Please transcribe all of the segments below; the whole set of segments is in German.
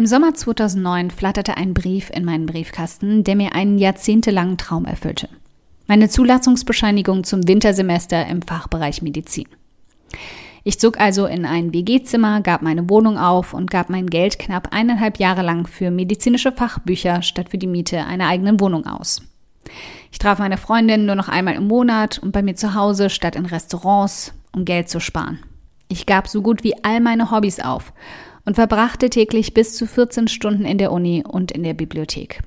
Im Sommer 2009 flatterte ein Brief in meinen Briefkasten, der mir einen jahrzehntelangen Traum erfüllte. Meine Zulassungsbescheinigung zum Wintersemester im Fachbereich Medizin. Ich zog also in ein WG-Zimmer, gab meine Wohnung auf und gab mein Geld knapp eineinhalb Jahre lang für medizinische Fachbücher statt für die Miete einer eigenen Wohnung aus. Ich traf meine Freundin nur noch einmal im Monat und bei mir zu Hause statt in Restaurants, um Geld zu sparen. Ich gab so gut wie all meine Hobbys auf und verbrachte täglich bis zu 14 Stunden in der Uni und in der Bibliothek.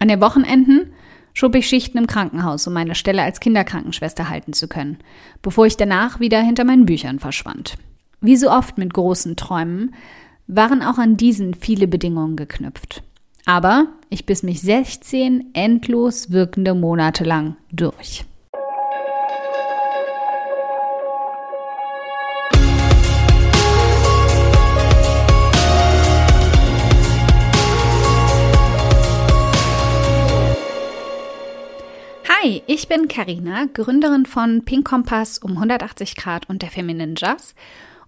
An den Wochenenden schob ich Schichten im Krankenhaus, um meine Stelle als Kinderkrankenschwester halten zu können, bevor ich danach wieder hinter meinen Büchern verschwand. Wie so oft mit großen Träumen waren auch an diesen viele Bedingungen geknüpft. Aber ich biss mich 16 endlos wirkende Monate lang durch. Hi, ich bin Karina, Gründerin von Pink Kompass um 180 Grad und der Feminine Jazz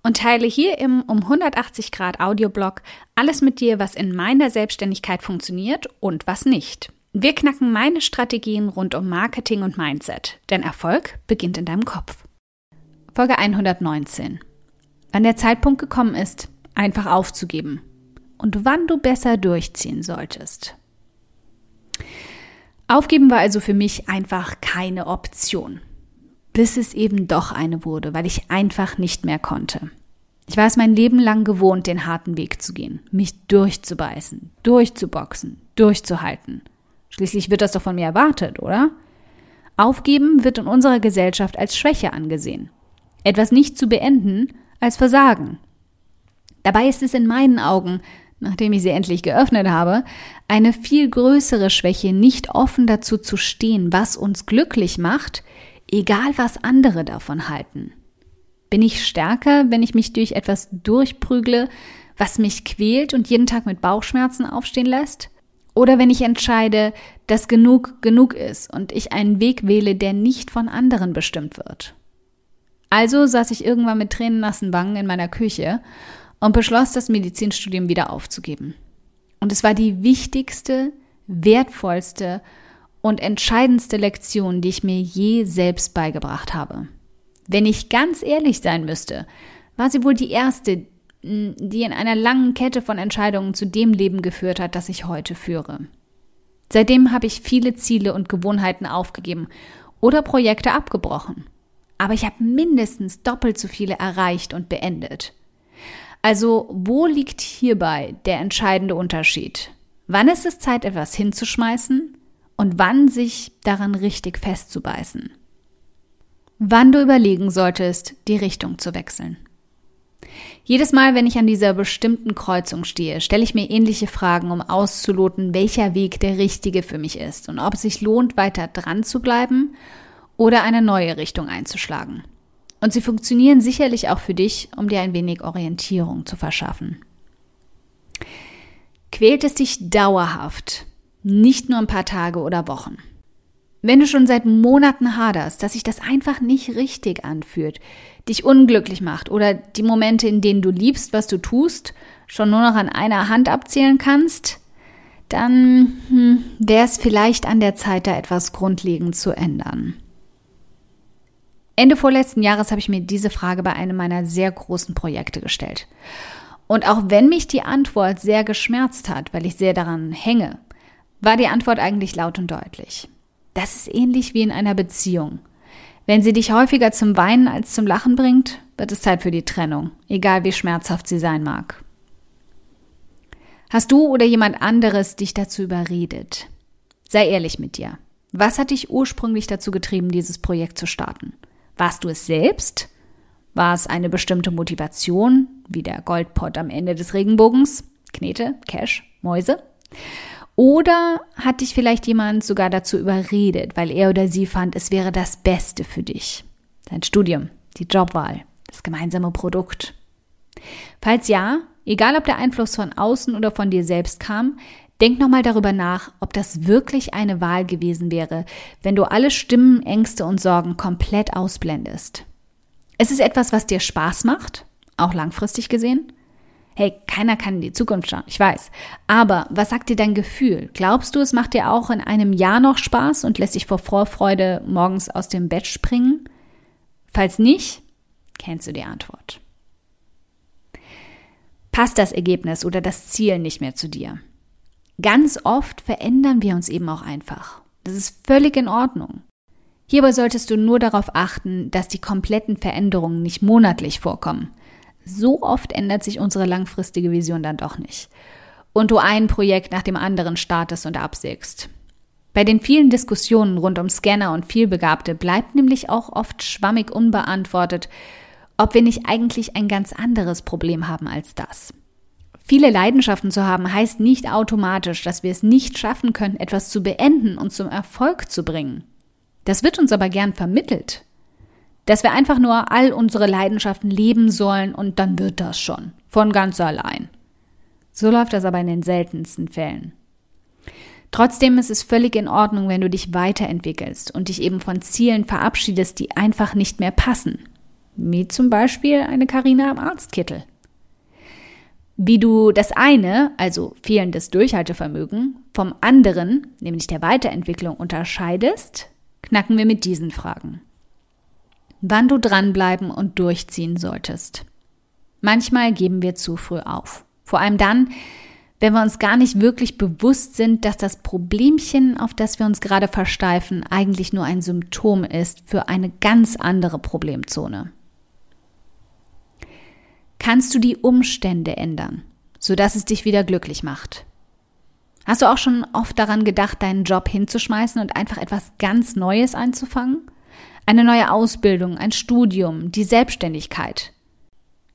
und teile hier im um 180 Grad Audioblog alles mit dir, was in meiner Selbstständigkeit funktioniert und was nicht. Wir knacken meine Strategien rund um Marketing und Mindset, denn Erfolg beginnt in deinem Kopf. Folge 119. Wann der Zeitpunkt gekommen ist, einfach aufzugeben und wann du besser durchziehen solltest. Aufgeben war also für mich einfach keine Option. Bis es eben doch eine wurde, weil ich einfach nicht mehr konnte. Ich war es mein Leben lang gewohnt, den harten Weg zu gehen, mich durchzubeißen, durchzuboxen, durchzuhalten. Schließlich wird das doch von mir erwartet, oder? Aufgeben wird in unserer Gesellschaft als Schwäche angesehen. Etwas nicht zu beenden als Versagen. Dabei ist es in meinen Augen nachdem ich sie endlich geöffnet habe, eine viel größere Schwäche, nicht offen dazu zu stehen, was uns glücklich macht, egal was andere davon halten. Bin ich stärker, wenn ich mich durch etwas durchprügle, was mich quält und jeden Tag mit Bauchschmerzen aufstehen lässt? Oder wenn ich entscheide, dass genug genug ist und ich einen Weg wähle, der nicht von anderen bestimmt wird? Also saß ich irgendwann mit tränennassen Wangen in meiner Küche und beschloss, das Medizinstudium wieder aufzugeben. Und es war die wichtigste, wertvollste und entscheidendste Lektion, die ich mir je selbst beigebracht habe. Wenn ich ganz ehrlich sein müsste, war sie wohl die erste, die in einer langen Kette von Entscheidungen zu dem Leben geführt hat, das ich heute führe. Seitdem habe ich viele Ziele und Gewohnheiten aufgegeben oder Projekte abgebrochen. Aber ich habe mindestens doppelt so viele erreicht und beendet. Also wo liegt hierbei der entscheidende Unterschied? Wann ist es Zeit, etwas hinzuschmeißen und wann sich daran richtig festzubeißen? Wann du überlegen solltest, die Richtung zu wechseln. Jedes Mal, wenn ich an dieser bestimmten Kreuzung stehe, stelle ich mir ähnliche Fragen, um auszuloten, welcher Weg der richtige für mich ist und ob es sich lohnt, weiter dran zu bleiben oder eine neue Richtung einzuschlagen. Und sie funktionieren sicherlich auch für dich, um dir ein wenig Orientierung zu verschaffen. Quält es dich dauerhaft, nicht nur ein paar Tage oder Wochen? Wenn du schon seit Monaten haderst, dass sich das einfach nicht richtig anfühlt, dich unglücklich macht oder die Momente, in denen du liebst, was du tust, schon nur noch an einer Hand abzählen kannst, dann hm, wäre es vielleicht an der Zeit, da etwas grundlegend zu ändern. Ende vorletzten Jahres habe ich mir diese Frage bei einem meiner sehr großen Projekte gestellt. Und auch wenn mich die Antwort sehr geschmerzt hat, weil ich sehr daran hänge, war die Antwort eigentlich laut und deutlich. Das ist ähnlich wie in einer Beziehung. Wenn sie dich häufiger zum Weinen als zum Lachen bringt, wird es Zeit für die Trennung, egal wie schmerzhaft sie sein mag. Hast du oder jemand anderes dich dazu überredet? Sei ehrlich mit dir. Was hat dich ursprünglich dazu getrieben, dieses Projekt zu starten? Warst du es selbst? War es eine bestimmte Motivation, wie der Goldpott am Ende des Regenbogens? Knete, Cash, Mäuse? Oder hat dich vielleicht jemand sogar dazu überredet, weil er oder sie fand, es wäre das Beste für dich? Dein Studium, die Jobwahl, das gemeinsame Produkt. Falls ja, egal ob der Einfluss von außen oder von dir selbst kam, Denk nochmal darüber nach, ob das wirklich eine Wahl gewesen wäre, wenn du alle Stimmen, Ängste und Sorgen komplett ausblendest. Es ist etwas, was dir Spaß macht, auch langfristig gesehen. Hey, keiner kann in die Zukunft schauen, ich weiß. Aber was sagt dir dein Gefühl? Glaubst du, es macht dir auch in einem Jahr noch Spaß und lässt dich vor Vorfreude morgens aus dem Bett springen? Falls nicht, kennst du die Antwort. Passt das Ergebnis oder das Ziel nicht mehr zu dir? Ganz oft verändern wir uns eben auch einfach. Das ist völlig in Ordnung. Hierbei solltest du nur darauf achten, dass die kompletten Veränderungen nicht monatlich vorkommen. So oft ändert sich unsere langfristige Vision dann doch nicht. Und du ein Projekt nach dem anderen startest und absägst. Bei den vielen Diskussionen rund um Scanner und Vielbegabte bleibt nämlich auch oft schwammig unbeantwortet, ob wir nicht eigentlich ein ganz anderes Problem haben als das. Viele Leidenschaften zu haben heißt nicht automatisch, dass wir es nicht schaffen können, etwas zu beenden und zum Erfolg zu bringen. Das wird uns aber gern vermittelt. Dass wir einfach nur all unsere Leidenschaften leben sollen und dann wird das schon. Von ganz allein. So läuft das aber in den seltensten Fällen. Trotzdem ist es völlig in Ordnung, wenn du dich weiterentwickelst und dich eben von Zielen verabschiedest, die einfach nicht mehr passen. Wie zum Beispiel eine Karina am Arztkittel. Wie du das eine, also fehlendes Durchhaltevermögen, vom anderen, nämlich der Weiterentwicklung, unterscheidest, knacken wir mit diesen Fragen. Wann du dranbleiben und durchziehen solltest. Manchmal geben wir zu früh auf. Vor allem dann, wenn wir uns gar nicht wirklich bewusst sind, dass das Problemchen, auf das wir uns gerade versteifen, eigentlich nur ein Symptom ist für eine ganz andere Problemzone kannst du die Umstände ändern, sodass es dich wieder glücklich macht. Hast du auch schon oft daran gedacht, deinen Job hinzuschmeißen und einfach etwas ganz Neues anzufangen? Eine neue Ausbildung, ein Studium, die Selbstständigkeit.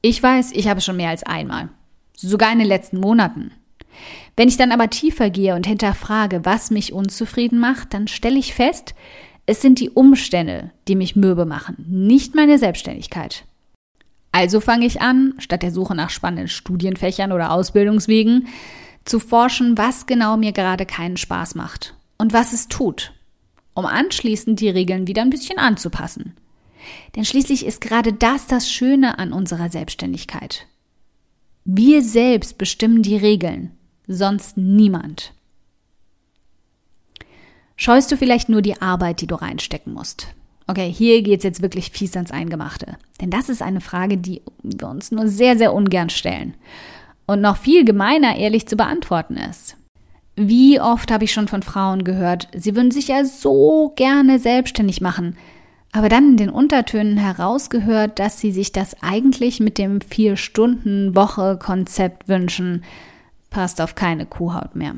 Ich weiß, ich habe es schon mehr als einmal. Sogar in den letzten Monaten. Wenn ich dann aber tiefer gehe und hinterfrage, was mich unzufrieden macht, dann stelle ich fest, es sind die Umstände, die mich mürbe machen, nicht meine Selbstständigkeit. Also fange ich an, statt der Suche nach spannenden Studienfächern oder Ausbildungswegen, zu forschen, was genau mir gerade keinen Spaß macht und was es tut, um anschließend die Regeln wieder ein bisschen anzupassen. Denn schließlich ist gerade das das Schöne an unserer Selbstständigkeit. Wir selbst bestimmen die Regeln, sonst niemand. Scheust du vielleicht nur die Arbeit, die du reinstecken musst? Okay, hier geht's jetzt wirklich fies ans Eingemachte. Denn das ist eine Frage, die wir uns nur sehr, sehr ungern stellen. Und noch viel gemeiner ehrlich zu beantworten ist. Wie oft habe ich schon von Frauen gehört, sie würden sich ja so gerne selbstständig machen, aber dann in den Untertönen herausgehört, dass sie sich das eigentlich mit dem Vier-Stunden-Woche-Konzept wünschen, passt auf keine Kuhhaut mehr.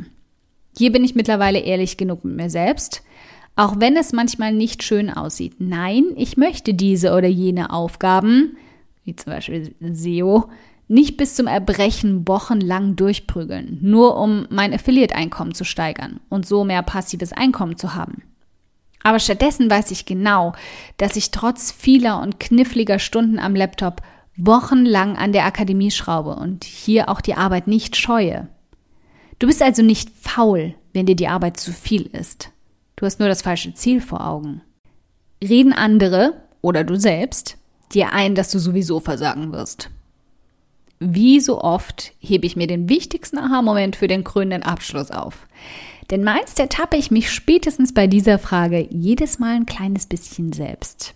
Hier bin ich mittlerweile ehrlich genug mit mir selbst auch wenn es manchmal nicht schön aussieht. Nein, ich möchte diese oder jene Aufgaben, wie zum Beispiel SEO, nicht bis zum Erbrechen wochenlang durchprügeln, nur um mein Affiliate-Einkommen zu steigern und so mehr passives Einkommen zu haben. Aber stattdessen weiß ich genau, dass ich trotz vieler und kniffliger Stunden am Laptop wochenlang an der Akademie schraube und hier auch die Arbeit nicht scheue. Du bist also nicht faul, wenn dir die Arbeit zu viel ist. Du hast nur das falsche Ziel vor Augen. Reden andere oder du selbst dir ein, dass du sowieso versagen wirst. Wie so oft hebe ich mir den wichtigsten Aha-Moment für den krönenden Abschluss auf. Denn meist ertappe ich mich spätestens bei dieser Frage jedes Mal ein kleines bisschen selbst.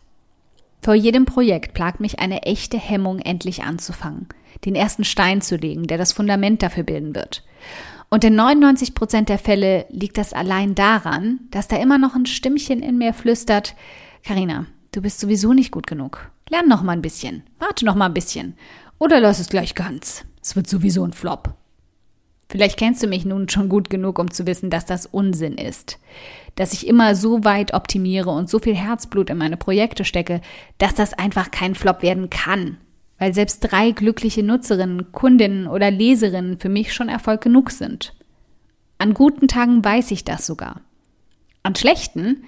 Vor jedem Projekt plagt mich eine echte Hemmung, endlich anzufangen, den ersten Stein zu legen, der das Fundament dafür bilden wird. Und in 99 Prozent der Fälle liegt das allein daran, dass da immer noch ein Stimmchen in mir flüstert, Karina, du bist sowieso nicht gut genug. Lern noch mal ein bisschen. Warte noch mal ein bisschen. Oder lass es gleich ganz. Es wird sowieso ein Flop. Vielleicht kennst du mich nun schon gut genug, um zu wissen, dass das Unsinn ist. Dass ich immer so weit optimiere und so viel Herzblut in meine Projekte stecke, dass das einfach kein Flop werden kann weil selbst drei glückliche Nutzerinnen, Kundinnen oder Leserinnen für mich schon Erfolg genug sind. An guten Tagen weiß ich das sogar. An schlechten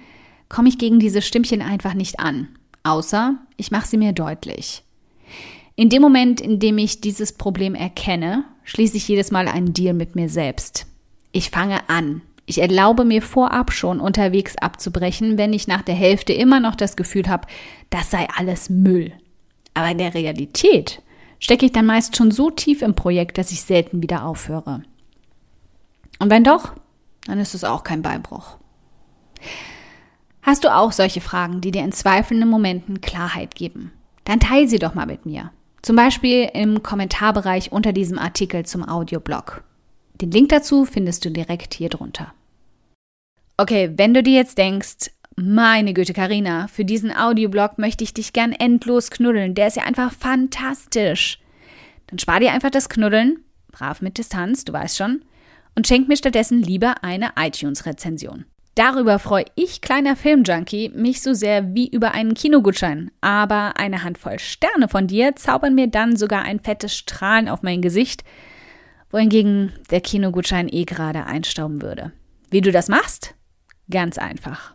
komme ich gegen diese Stimmchen einfach nicht an, außer ich mache sie mir deutlich. In dem Moment, in dem ich dieses Problem erkenne, schließe ich jedes Mal einen Deal mit mir selbst. Ich fange an. Ich erlaube mir vorab schon unterwegs abzubrechen, wenn ich nach der Hälfte immer noch das Gefühl habe, das sei alles Müll. Aber in der Realität stecke ich dann meist schon so tief im Projekt, dass ich selten wieder aufhöre. Und wenn doch, dann ist es auch kein Beinbruch. Hast du auch solche Fragen, die dir in zweifelnden Momenten Klarheit geben? Dann teile sie doch mal mit mir. Zum Beispiel im Kommentarbereich unter diesem Artikel zum Audioblog. Den Link dazu findest du direkt hier drunter. Okay, wenn du dir jetzt denkst, meine Güte, Karina, für diesen Audioblog möchte ich dich gern endlos knuddeln. Der ist ja einfach fantastisch. Dann spar dir einfach das Knuddeln, brav mit Distanz, du weißt schon, und schenk mir stattdessen lieber eine iTunes-Rezension. Darüber freue ich, kleiner Filmjunkie, mich so sehr wie über einen Kinogutschein. Aber eine Handvoll Sterne von dir zaubern mir dann sogar ein fettes Strahlen auf mein Gesicht, wohingegen der Kinogutschein eh gerade einstauben würde. Wie du das machst? Ganz einfach.